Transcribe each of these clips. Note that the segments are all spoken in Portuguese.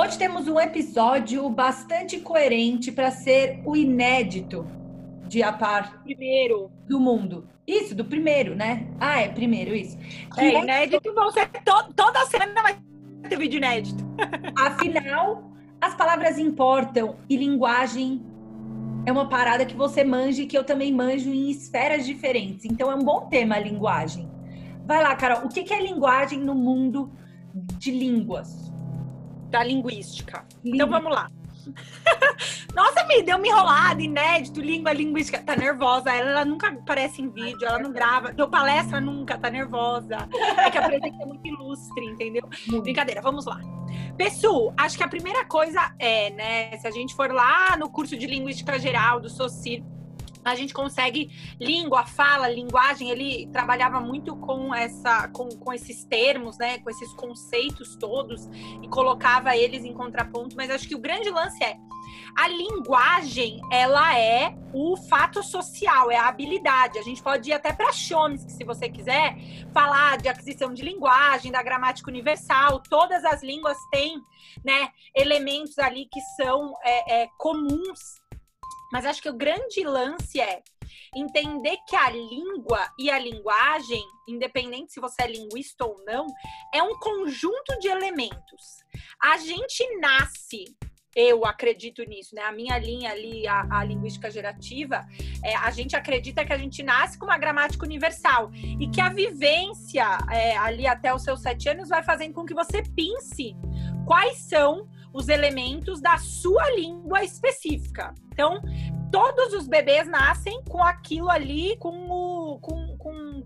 Hoje temos um episódio bastante coerente para ser o inédito de a par primeiro do mundo. Isso, do primeiro, né? Ah, é primeiro, isso. Que é, inédito, vão ser to toda semana vai ter vídeo inédito. Afinal, as palavras importam e linguagem é uma parada que você manja e que eu também manjo em esferas diferentes. Então é um bom tema a linguagem. Vai lá, Carol, o que é linguagem no mundo de línguas? Da linguística. Então vamos lá. Nossa, me deu uma enrolada, inédito, língua linguística. Tá nervosa. Ela, ela, nunca aparece em vídeo, ela não grava. Deu palestra nunca, tá nervosa. É que a presença é muito ilustre, entendeu? Brincadeira, vamos lá. Pessoal, acho que a primeira coisa é, né? Se a gente for lá no curso de linguística geral do SOCIR, a gente consegue língua, fala, linguagem, ele trabalhava muito com essa com, com esses termos, né, com esses conceitos todos e colocava eles em contraponto, mas acho que o grande lance é a linguagem, ela é o fato social, é a habilidade. A gente pode ir até para Chomsky, se você quiser, falar de aquisição de linguagem, da gramática universal. Todas as línguas têm, né, elementos ali que são é, é, comuns mas acho que o grande lance é entender que a língua e a linguagem, independente se você é linguista ou não, é um conjunto de elementos. A gente nasce eu acredito nisso, né? A minha linha ali, a, a linguística gerativa, é, a gente acredita que a gente nasce com uma gramática universal e que a vivência é, ali até os seus sete anos vai fazendo com que você pense quais são os elementos da sua língua específica. Então, todos os bebês nascem com aquilo ali, com, o, com, com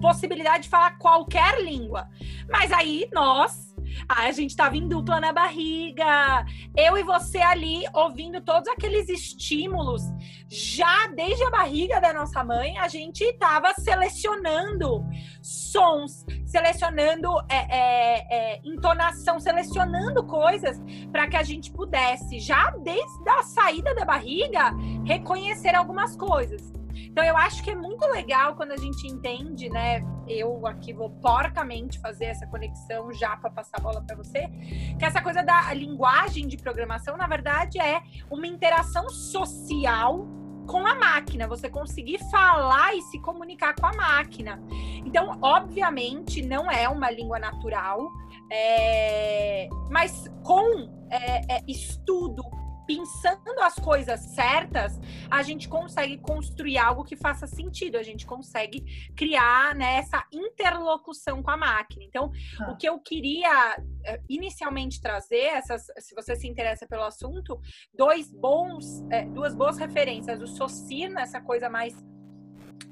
possibilidade de falar qualquer língua. Mas aí nós a gente estava em dupla na barriga, eu e você ali ouvindo todos aqueles estímulos. Já desde a barriga da nossa mãe, a gente estava selecionando sons, selecionando é, é, é, entonação, selecionando coisas para que a gente pudesse, já desde a saída da barriga, reconhecer algumas coisas. Então eu acho que é muito legal quando a gente entende, né? Eu aqui vou porcamente fazer essa conexão já para passar a bola para você, que essa coisa da linguagem de programação, na verdade, é uma interação social com a máquina, você conseguir falar e se comunicar com a máquina. Então, obviamente, não é uma língua natural, é... mas com é, é, estudo, pensando as coisas certas, a gente consegue construir algo que faça sentido, a gente consegue criar né, essa interlocução com a máquina. Então, ah. o que eu queria eh, inicialmente trazer, essas, se você se interessa pelo assunto, dois bons, é, duas boas referências, o Socir, nessa coisa mais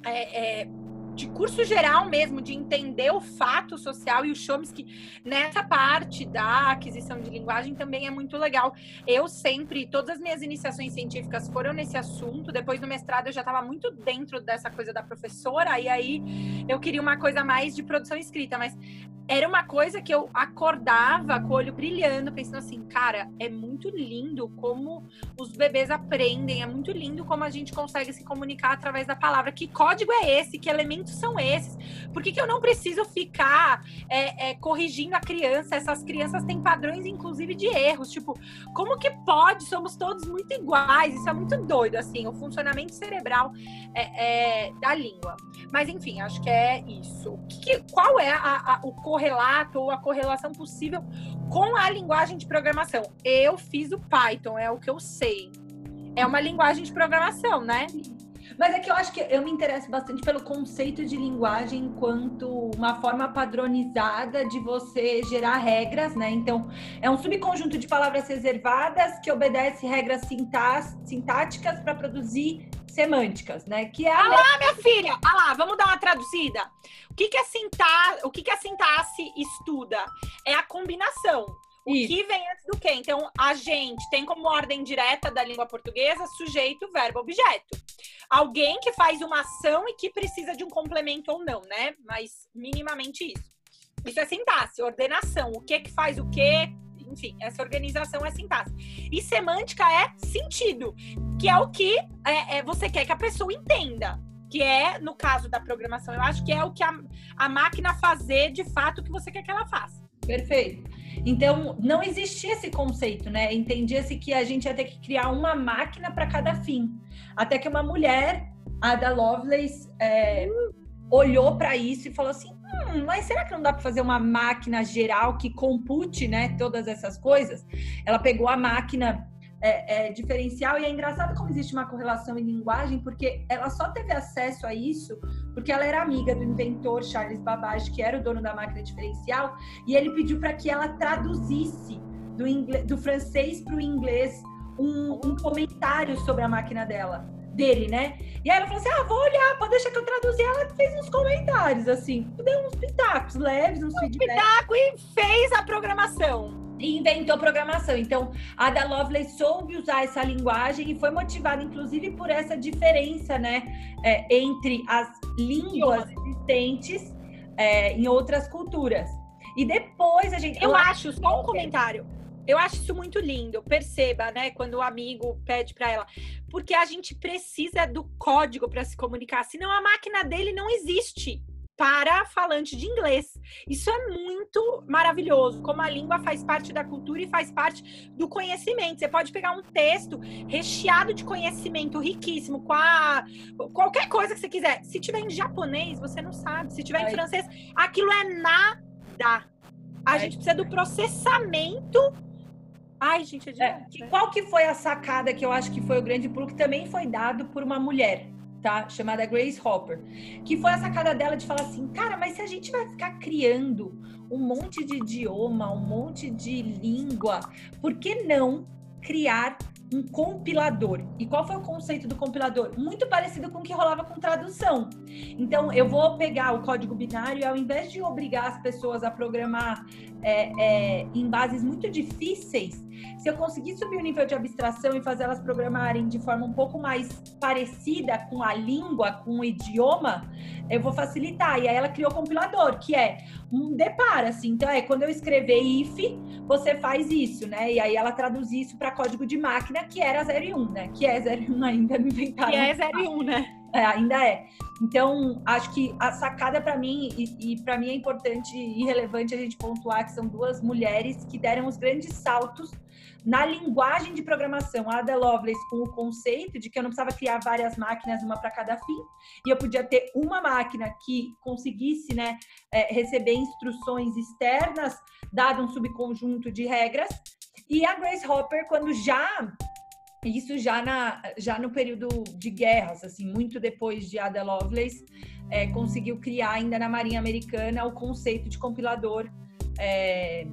é, é, de curso geral mesmo, de entender o fato social e o Chomsky nessa parte da aquisição de linguagem também é muito legal. Eu sempre, todas as minhas iniciações científicas foram nesse assunto. Depois do mestrado eu já estava muito dentro dessa coisa da professora e aí eu queria uma coisa mais de produção escrita, mas era uma coisa que eu acordava com o olho brilhando, pensando assim, cara, é muito lindo como os bebês aprendem, é muito lindo como a gente consegue se comunicar através da palavra. Que código é esse? Que elementos são esses? Por que, que eu não preciso ficar é, é, corrigindo a criança? Essas crianças têm padrões, inclusive, de erros. Tipo, como que pode? Somos todos muito iguais. Isso é muito doido, assim, o funcionamento cerebral é, é da língua. Mas, enfim, acho que é isso. Que, qual é a, a, o correlato ou a correlação possível com a linguagem de programação. Eu fiz o Python, é o que eu sei. É uma linguagem de programação, né? Mas é que eu acho que eu me interesso bastante pelo conceito de linguagem enquanto uma forma padronizada de você gerar regras, né? Então, é um subconjunto de palavras reservadas que obedece regras sintáticas para produzir semânticas, né? Que é a... Ah lá, minha filha! Ah lá, vamos dar uma traduzida. O que, que, a, sinta... o que, que a sintaxe estuda? É a combinação. O Isso. que vem antes do que? Então, a gente tem como ordem direta da língua portuguesa sujeito, verbo, objeto. Alguém que faz uma ação e que precisa de um complemento ou não, né? Mas minimamente isso. Isso é sintaxe, ordenação. O que que faz o que, enfim, essa organização é sintaxe. E semântica é sentido, que é o que é, é, você quer que a pessoa entenda. Que é, no caso da programação, eu acho que é o que a, a máquina fazer de fato o que você quer que ela faça. Perfeito. Então, não existia esse conceito, né? Entendia-se que a gente ia ter que criar uma máquina para cada fim. Até que uma mulher, a da Lovelace, é, olhou para isso e falou assim: hum, mas será que não dá para fazer uma máquina geral que compute, né, todas essas coisas? Ela pegou a máquina é, é, diferencial e é engraçado como existe uma correlação em linguagem, porque ela só teve acesso a isso porque ela era amiga do inventor Charles Babbage, que era o dono da máquina diferencial, e ele pediu para que ela traduzisse do, inglês, do francês para o inglês um, um comentário sobre a máquina dela dele, né? E aí ela falou assim: ah, vou olhar, pode deixar que eu traduzi. Ela fez uns comentários, assim, deu uns pitacos leves, uns um feedbacks. Pitaco e fez a programação. E inventou programação. Então, a da Lovelace soube usar essa linguagem e foi motivada, inclusive, por essa diferença, né, é, entre as línguas existentes é, em outras culturas. E depois a gente. Eu acho, só um comentário. Eu acho isso muito lindo. Perceba, né, quando o amigo pede para ela, porque a gente precisa do código para se comunicar, senão a máquina dele não existe para falante de inglês. Isso é muito maravilhoso, como a língua faz parte da cultura e faz parte do conhecimento. Você pode pegar um texto recheado de conhecimento riquíssimo, com a qualquer coisa que você quiser. Se tiver em japonês, você não sabe. Se tiver em francês, aquilo é nada. A gente precisa do processamento Ai, gente, é, é é, Qual que foi a sacada que eu acho que foi o grande pulo que também foi dado por uma mulher, tá? Chamada Grace Hopper. Que foi a sacada dela de falar assim, cara, mas se a gente vai ficar criando um monte de idioma, um monte de língua, por que não criar um compilador. E qual foi o conceito do compilador? Muito parecido com o que rolava com tradução. Então, eu vou pegar o código binário e ao invés de obrigar as pessoas a programar é, é, em bases muito difíceis, se eu conseguir subir o nível de abstração e fazer elas programarem de forma um pouco mais parecida com a língua, com o idioma, eu vou facilitar. E aí ela criou o compilador, que é um depara, assim. Então, é quando eu escrever if, você faz isso, né? E aí ela traduz isso para código de máquina, que era 0 e 1, né? Que é 0 e 1 ainda, me inventaram. Que é 0 e 1, né? É, ainda é. Então, acho que a sacada para mim, e, e para mim é importante e relevante a gente pontuar que são duas mulheres que deram os grandes saltos na linguagem de programação, a Ada Lovelace com o conceito de que eu não precisava criar várias máquinas, uma para cada fim, e eu podia ter uma máquina que conseguisse né, é, receber instruções externas, dado um subconjunto de regras. E a Grace Hopper, quando já isso já, na, já no período de guerras, assim, muito depois de Ada Lovelace, é, conseguiu criar ainda na Marinha Americana o conceito de compilador é,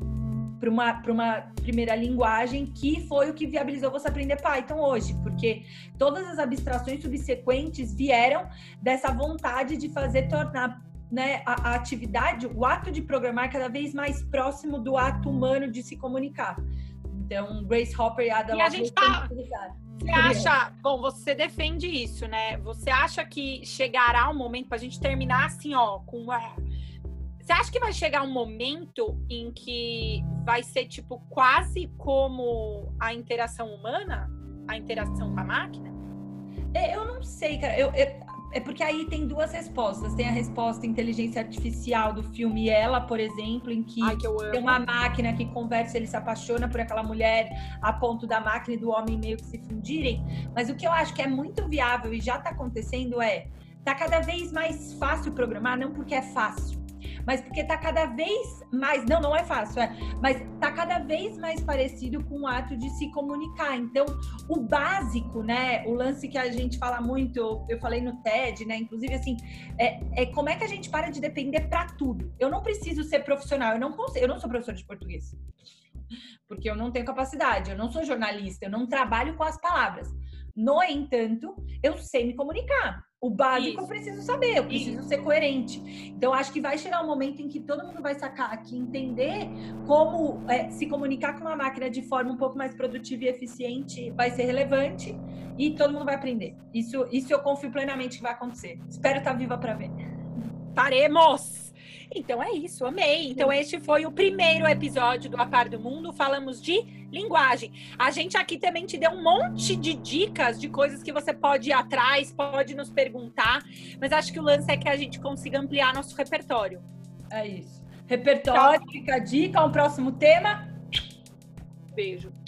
para uma, uma primeira linguagem, que foi o que viabilizou você aprender Python hoje, porque todas as abstrações subsequentes vieram dessa vontade de fazer tornar né, a, a, atividade, o ato de programar cada vez mais próximo do ato humano de se comunicar. Então, Grace Hopper e Ada E a gente tá... Você acha, bom, você defende isso, né? Você acha que chegará um momento para a gente terminar assim, ó, com você acha que vai chegar um momento em que vai ser tipo quase como a interação humana, a interação com a máquina? É, eu não sei, cara. Eu, eu, é porque aí tem duas respostas. Tem a resposta inteligência artificial do filme Ela, por exemplo, em que, Ai, que tem uma máquina que conversa, ele se apaixona por aquela mulher a ponto da máquina e do homem meio que se fundirem. Mas o que eu acho que é muito viável e já está acontecendo é tá cada vez mais fácil programar, não porque é fácil, mas porque tá cada vez mais, não, não é fácil, é, mas tá cada vez mais parecido com o ato de se comunicar. Então, o básico, né, o lance que a gente fala muito, eu falei no TED, né, inclusive assim, é, é como é que a gente para de depender para tudo. Eu não preciso ser profissional, eu não consigo, eu não sou professora de português. Porque eu não tenho capacidade, eu não sou jornalista, eu não trabalho com as palavras. No entanto, eu sei me comunicar. O básico Isso. eu preciso saber, eu preciso Isso. ser coerente. Então, acho que vai chegar um momento em que todo mundo vai sacar aqui, entender como é, se comunicar com uma máquina de forma um pouco mais produtiva e eficiente vai ser relevante e todo mundo vai aprender. Isso, isso eu confio plenamente que vai acontecer. Espero estar viva para ver. Faremos! Então é isso, amei. Então este foi o primeiro episódio do A Par do Mundo. Falamos de linguagem. A gente aqui também te deu um monte de dicas de coisas que você pode ir atrás, pode nos perguntar. Mas acho que o lance é que a gente consiga ampliar nosso repertório. É isso. repertório, fica a dica. Um próximo tema. Beijo.